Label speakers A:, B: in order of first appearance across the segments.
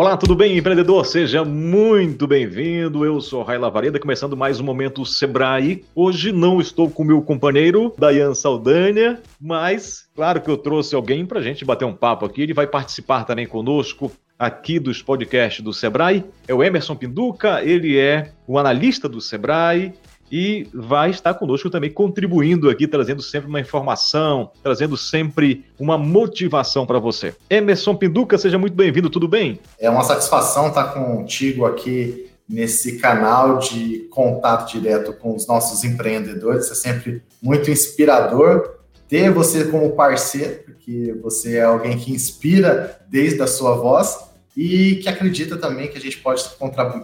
A: Olá, tudo bem, empreendedor? Seja muito bem-vindo. Eu sou Raila Vareda, começando mais um Momento Sebrae. Hoje não estou com meu companheiro, Dayan Saldanha, mas claro que eu trouxe alguém para a gente bater um papo aqui. Ele vai participar também conosco aqui dos podcasts do Sebrae. É o Emerson Pinduca, ele é o analista do Sebrae, e vai estar conosco também contribuindo aqui, trazendo sempre uma informação, trazendo sempre uma motivação para você. Emerson Pinduca, seja muito bem-vindo, tudo bem?
B: É uma satisfação estar contigo aqui nesse canal de contato direto com os nossos empreendedores. É sempre muito inspirador ter você como parceiro, porque você é alguém que inspira desde a sua voz e que acredita também que a gente pode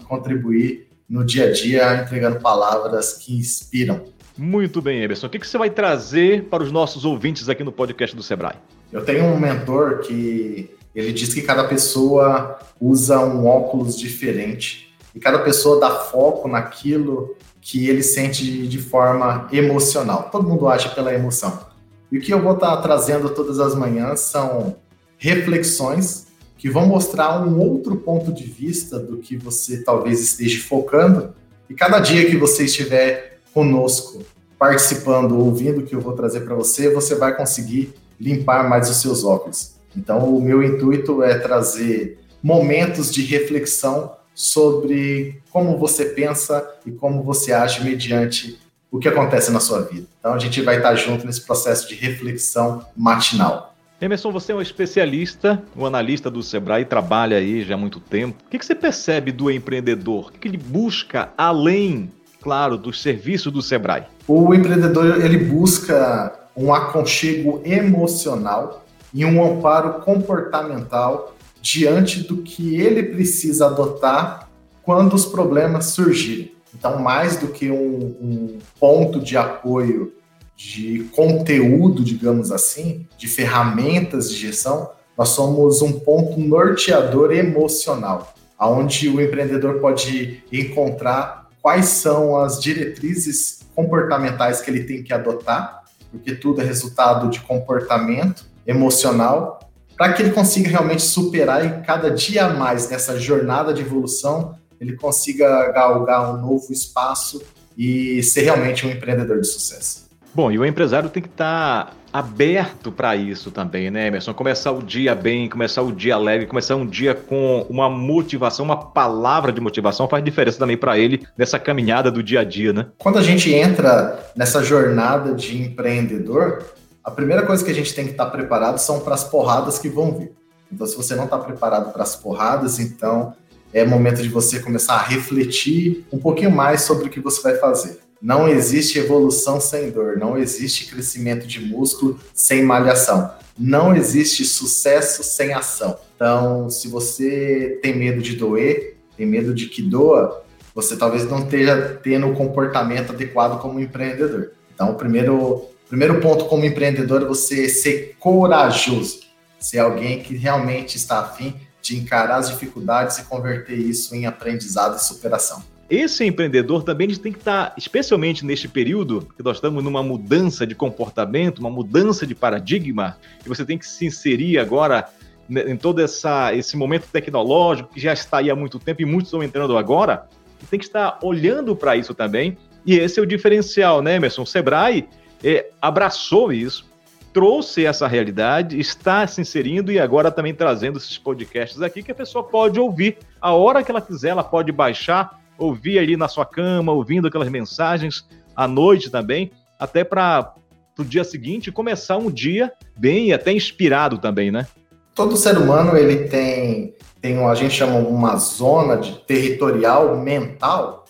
B: contribuir no dia a dia, entregando palavras que inspiram.
A: Muito bem, Emerson. O que, você vai trazer para os nossos ouvintes aqui no podcast do Sebrae?
B: Eu tenho um mentor que ele diz que cada pessoa usa um óculos diferente e cada pessoa dá foco naquilo que ele sente de forma emocional. Todo mundo age pela emoção. E o que eu vou estar trazendo todas as manhãs são reflexões que vão mostrar um outro ponto de vista do que você talvez esteja focando. E cada dia que você estiver conosco, participando, ouvindo o que eu vou trazer para você, você vai conseguir limpar mais os seus óculos. Então, o meu intuito é trazer momentos de reflexão sobre como você pensa e como você age mediante o que acontece na sua vida. Então, a gente vai estar junto nesse processo de reflexão matinal.
A: Emerson, você é um especialista, um analista do Sebrae, trabalha aí já há muito tempo. O que, você percebe do empreendedor? O que, ele busca além, claro, dos serviços do Sebrae?
B: O empreendedor ele busca um aconchego emocional e um amparo comportamental diante do que ele precisa adotar quando os problemas surgirem. Então, mais do que um, um ponto de apoio de conteúdo, digamos assim, de ferramentas de gestão, nós somos um ponto norteador emocional, aonde o empreendedor pode encontrar quais são as diretrizes comportamentais que ele tem que adotar, porque tudo é resultado de comportamento emocional, para que ele consiga realmente superar e cada dia mais nessa jornada de evolução ele consiga galgar um novo espaço e ser realmente um empreendedor de sucesso.
A: Bom, e o empresário tem que estar tá aberto para isso também, né, Emerson? Começar o dia bem, começar o dia leve, começar um dia com uma motivação, uma palavra de motivação faz diferença também para ele nessa caminhada do dia a dia, né?
B: Quando a gente entra nessa jornada de empreendedor, a primeira coisa que a gente tem que estar tá preparado são para as porradas que vão vir. Então, se você não está preparado para as porradas, então é momento de você começar a refletir um pouquinho mais sobre o que você vai fazer. Não existe evolução sem dor, não existe crescimento de músculo sem malhação, não existe sucesso sem ação. Então, se você tem medo de doer, tem medo de que doa, você talvez não esteja tendo o comportamento adequado como empreendedor. Então, o primeiro, primeiro ponto como empreendedor é você ser corajoso, ser alguém que realmente está afim de encarar as dificuldades e converter isso em aprendizado e superação.
A: Esse empreendedor também tem que estar, especialmente neste período, que nós estamos numa mudança de comportamento, uma mudança de paradigma, e você tem que se inserir agora né, em todo essa, esse momento tecnológico que já está aí há muito tempo e muitos estão entrando agora, você tem que estar olhando para isso também. E esse é o diferencial, né, Emerson? O Sebrae é, abraçou isso, trouxe essa realidade, está se inserindo e agora também trazendo esses podcasts aqui que a pessoa pode ouvir a hora que ela quiser, ela pode baixar ouvir ali na sua cama, ouvindo aquelas mensagens à noite também, até para o dia seguinte começar um dia bem e até inspirado também, né?
B: Todo ser humano ele tem tem a gente chama uma zona de territorial mental,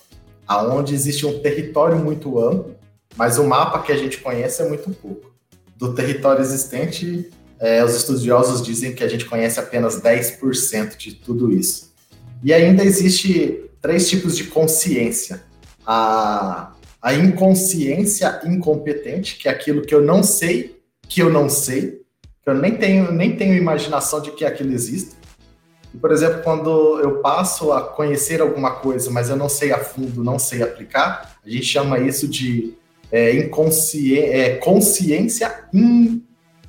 B: aonde existe um território muito amplo, mas o mapa que a gente conhece é muito pouco. Do território existente, é, os estudiosos dizem que a gente conhece apenas 10% de tudo isso. E ainda existe três tipos de consciência. A, a inconsciência incompetente, que é aquilo que eu não sei, que eu não sei, que eu nem tenho, nem tenho imaginação de que aquilo existe. E, por exemplo, quando eu passo a conhecer alguma coisa, mas eu não sei a fundo, não sei aplicar, a gente chama isso de é, é, consciência in...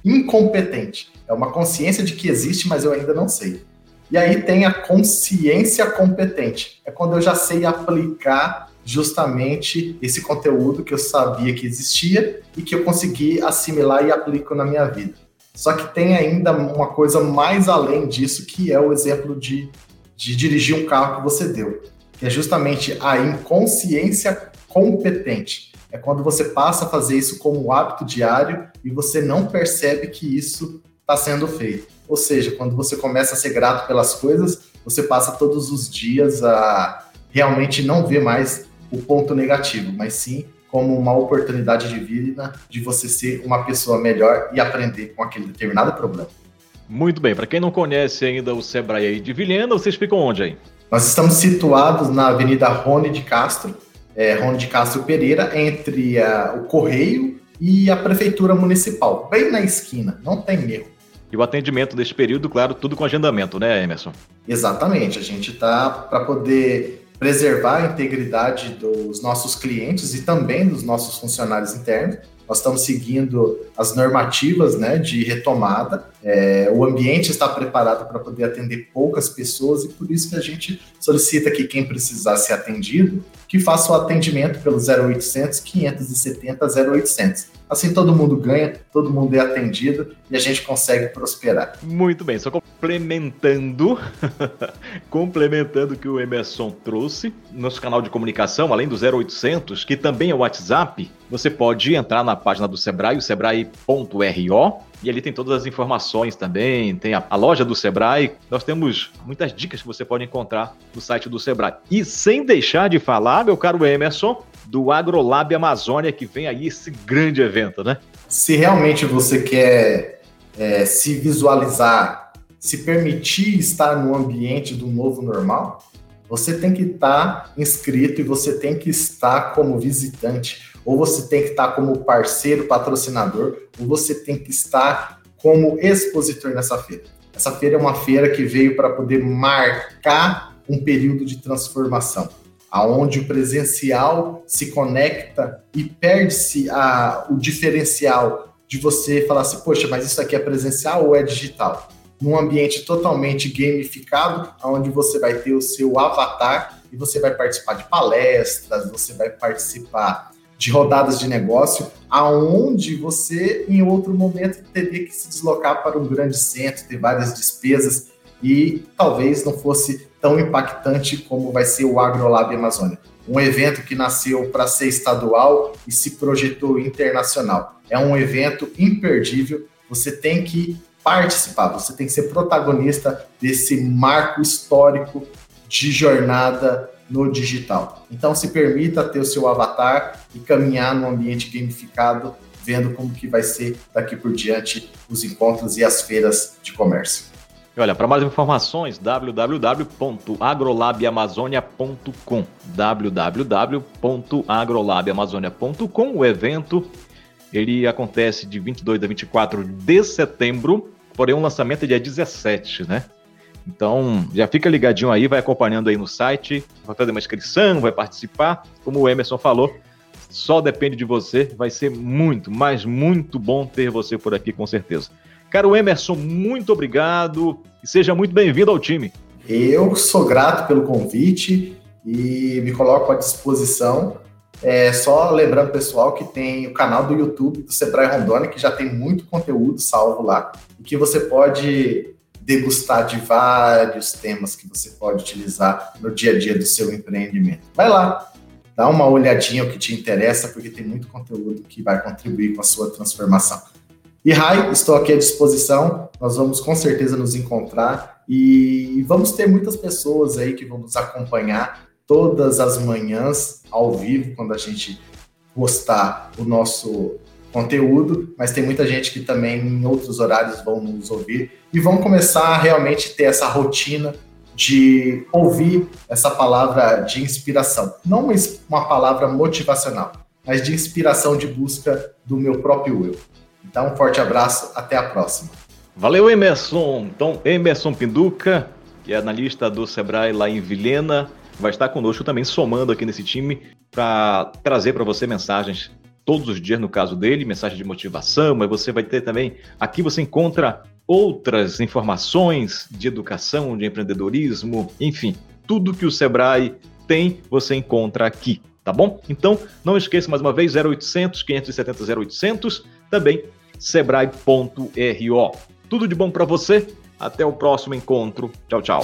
B: incompetente. É uma consciência de que existe, mas eu ainda não sei. E aí tem a consciência competente. É quando eu já sei aplicar justamente esse conteúdo que eu sabia que existia e que eu consegui assimilar e aplico na minha vida. Só que tem ainda uma coisa mais além disso, que é o exemplo de, de dirigir um carro que você deu, que é justamente a inconsciência competente. É quando você passa a fazer isso como hábito diário e você não percebe que isso está sendo feito. Ou seja, quando você começa a ser grato pelas coisas, você passa todos os dias a realmente não ver mais o ponto negativo, mas sim como uma oportunidade de vida de você ser uma pessoa melhor e aprender com aquele determinado problema.
A: Muito bem, para quem não conhece ainda o Sebrae de Vilhena, vocês ficam onde aí?
B: Nós estamos situados na Avenida Rony de Castro, é, Rony de Castro Pereira, entre a, o Correio e a Prefeitura Municipal, bem na esquina, não tem erro.
A: E o atendimento desse período, claro, tudo com agendamento, né, Emerson?
B: Exatamente, a gente está para poder preservar a integridade dos nossos clientes e também dos nossos funcionários internos. Nós estamos seguindo as normativas né, de retomada. É, o ambiente está preparado para poder atender poucas pessoas e por isso que a gente solicita que quem precisar ser atendido, que faça o atendimento pelo 0800 570 0800. Assim todo mundo ganha, todo mundo é atendido e a gente consegue prosperar.
A: Muito bem, só complementando, complementando o que o Emerson trouxe, nosso canal de comunicação, além do 0800, que também é o WhatsApp, você pode entrar na página do Sebrae, o sebrae.ro, e ali tem todas as informações também, tem a, a, loja do Sebrae. Nós temos muitas dicas que você pode encontrar no site do Sebrae. E sem deixar de falar, meu caro Emerson, do AgroLab Amazônia, que vem aí esse grande evento, né?
B: Se realmente você quer é, se visualizar, se permitir estar no ambiente do novo normal, você tem que estar inscrito e você tem que estar como visitante, ou você tem que estar como parceiro, patrocinador, ou você tem que estar como expositor nessa feira. Essa feira é uma feira que veio para poder marcar um período de transformação aonde o presencial se conecta e perde-se o diferencial de você falar assim, poxa, mas isso aqui é presencial ou é digital? Num ambiente totalmente gamificado, onde você vai ter o seu avatar e você vai participar de palestras, você vai participar de rodadas de negócio, aonde você, em outro momento, teria que se deslocar para um grande centro, ter várias despesas e talvez não fosse tão impactante como vai ser o AgroLab Amazônia. Um evento que nasceu para ser estadual e se projetou internacional. É um evento imperdível, você tem que participar, você tem que ser protagonista desse marco histórico de jornada no digital. Então se permita ter o seu avatar e caminhar no ambiente gamificado, vendo como que vai ser daqui por diante os encontros e as feiras de comércio.
A: E olha, para mais informações, www.agrolabiamazônia.com www.agrolabiamazônia.com O evento ele acontece de 22 a 24 de setembro, porém o lançamento é dia 17, né? Então, já fica ligadinho aí, vai acompanhando aí no site, vai fazer uma inscrição, vai participar. Como o Emerson falou, só depende de você, vai ser muito, mas muito bom ter você por aqui com certeza. Caro Emerson, muito obrigado e seja muito bem-vindo ao time.
B: Eu sou grato pelo convite e me coloco à disposição. É, só lembrando, pessoal, que tem o canal do YouTube do Sebrae Rondônia, que já tem muito conteúdo salvo lá, e que você pode degustar de vários temas que você pode utilizar no dia a dia do seu empreendimento. Vai lá, dá uma olhadinha o que te interessa, porque tem muito conteúdo que vai contribuir com a sua transformação. E Rai, estou aqui à disposição. Nós vamos com certeza nos encontrar e vamos ter muitas pessoas aí que vão nos acompanhar todas as manhãs ao vivo quando a gente postar o nosso conteúdo, mas tem muita gente que também em outros horários vão nos ouvir e vão começar a realmente ter essa rotina de ouvir essa palavra de inspiração. Não uma, uma palavra motivacional, mas de inspiração de busca do meu próprio eu. Então, um forte abraço, até a próxima.
A: Valeu, Emerson. Então, Emerson Pinduca, que é analista do Sebrae lá em Vilhena, vai estar conosco também, somando aqui nesse time, para trazer para você mensagens todos os dias no caso dele, mensagem de motivação, mas você vai ter também, aqui você encontra outras informações de educação, de empreendedorismo, enfim, tudo que o Sebrae tem, você encontra aqui, tá bom? Então, não esqueça mais uma vez 0800 570 0800, também sebrae.ro. Tudo de bom para você. Até o próximo encontro. Tchau, tchau.